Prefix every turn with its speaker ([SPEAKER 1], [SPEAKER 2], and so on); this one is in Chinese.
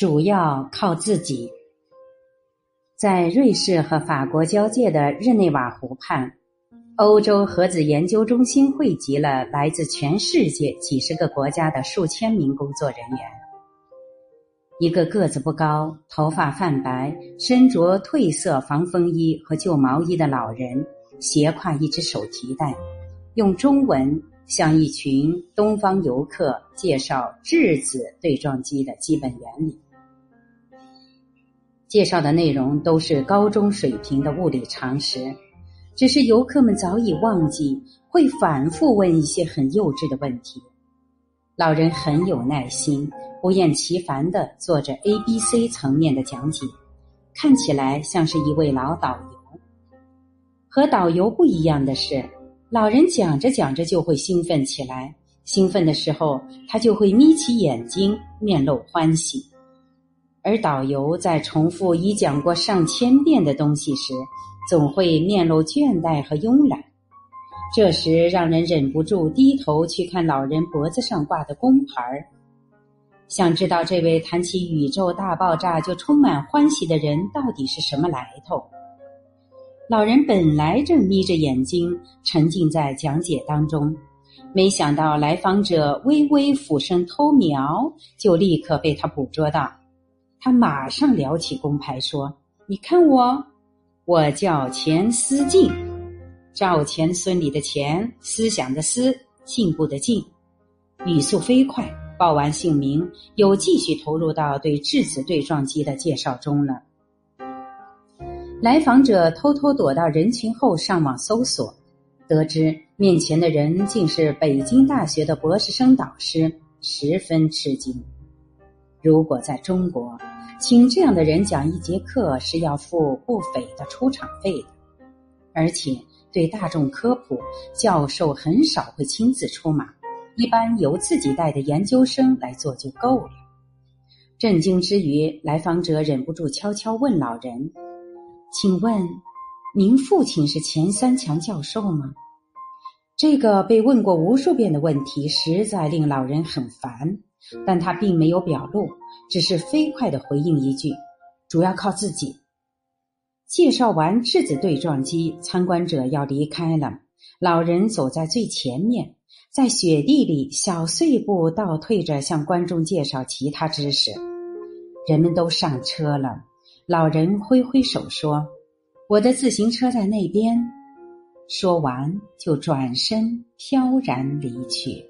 [SPEAKER 1] 主要靠自己。在瑞士和法国交界的日内瓦湖畔，欧洲核子研究中心汇集了来自全世界几十个国家的数千名工作人员。一个个子不高、头发泛白、身着褪色防风衣和旧毛衣的老人，斜挎一只手提袋，用中文。向一群东方游客介绍质子对撞机的基本原理，介绍的内容都是高中水平的物理常识，只是游客们早已忘记，会反复问一些很幼稚的问题。老人很有耐心，不厌其烦的做着 A、B、C 层面的讲解，看起来像是一位老导游。和导游不一样的是。老人讲着讲着就会兴奋起来，兴奋的时候他就会眯起眼睛，面露欢喜；而导游在重复已讲过上千遍的东西时，总会面露倦怠和慵懒。这时让人忍不住低头去看老人脖子上挂的工牌儿，想知道这位谈起宇宙大爆炸就充满欢喜的人到底是什么来头。老人本来正眯着眼睛沉浸在讲解当中，没想到来访者微微俯身偷瞄，就立刻被他捕捉到。他马上撩起工牌说：“你看我，我叫钱思进，赵钱孙李的钱，思想的思，进步的进。”语速飞快，报完姓名，又继续投入到对质子对撞机的介绍中了。来访者偷偷躲到人群后上网搜索，得知面前的人竟是北京大学的博士生导师，十分吃惊。如果在中国，请这样的人讲一节课是要付不菲的出场费的，而且对大众科普，教授很少会亲自出马，一般由自己带的研究生来做就够了。震惊之余，来访者忍不住悄悄问老人。请问，您父亲是钱三强教授吗？这个被问过无数遍的问题，实在令老人很烦，但他并没有表露，只是飞快的回应一句：“主要靠自己。”介绍完质子对撞机，参观者要离开了，老人走在最前面，在雪地里小碎步倒退着向观众介绍其他知识。人们都上车了。老人挥挥手说：“我的自行车在那边。”说完就转身飘然离去。